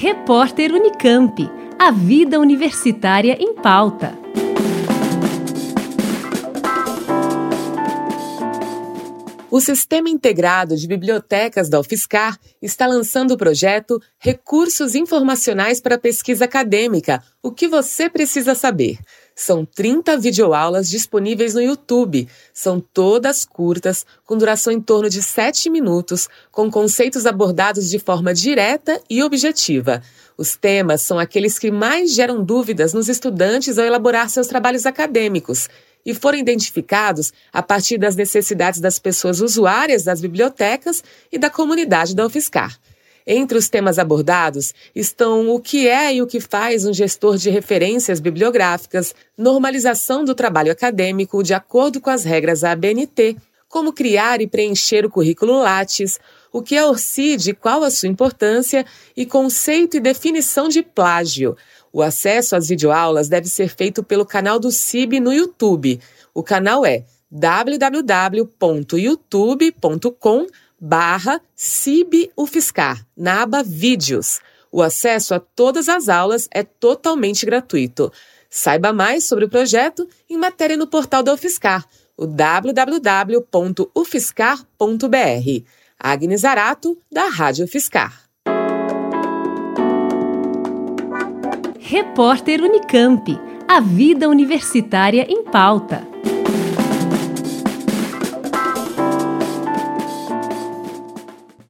Repórter Unicamp. A vida universitária em pauta. O Sistema Integrado de Bibliotecas da UFSCar está lançando o projeto Recursos Informacionais para Pesquisa Acadêmica. O que você precisa saber? São 30 videoaulas disponíveis no YouTube. São todas curtas, com duração em torno de 7 minutos, com conceitos abordados de forma direta e objetiva. Os temas são aqueles que mais geram dúvidas nos estudantes ao elaborar seus trabalhos acadêmicos e foram identificados a partir das necessidades das pessoas usuárias das bibliotecas e da comunidade da UFSCar. Entre os temas abordados estão o que é e o que faz um gestor de referências bibliográficas, normalização do trabalho acadêmico de acordo com as regras ABNT, como criar e preencher o currículo Lattes, o que é ORCID qual a sua importância, e conceito e definição de plágio, o acesso às videoaulas deve ser feito pelo canal do CIB no YouTube. O canal é www.youtube.com barra CIBUFSCar, na aba Vídeos. O acesso a todas as aulas é totalmente gratuito. Saiba mais sobre o projeto em matéria no portal da UFSCar, o www.ufscar.br. Agnes Arato, da Rádio UFSCar. Repórter Unicamp. A vida universitária em pauta.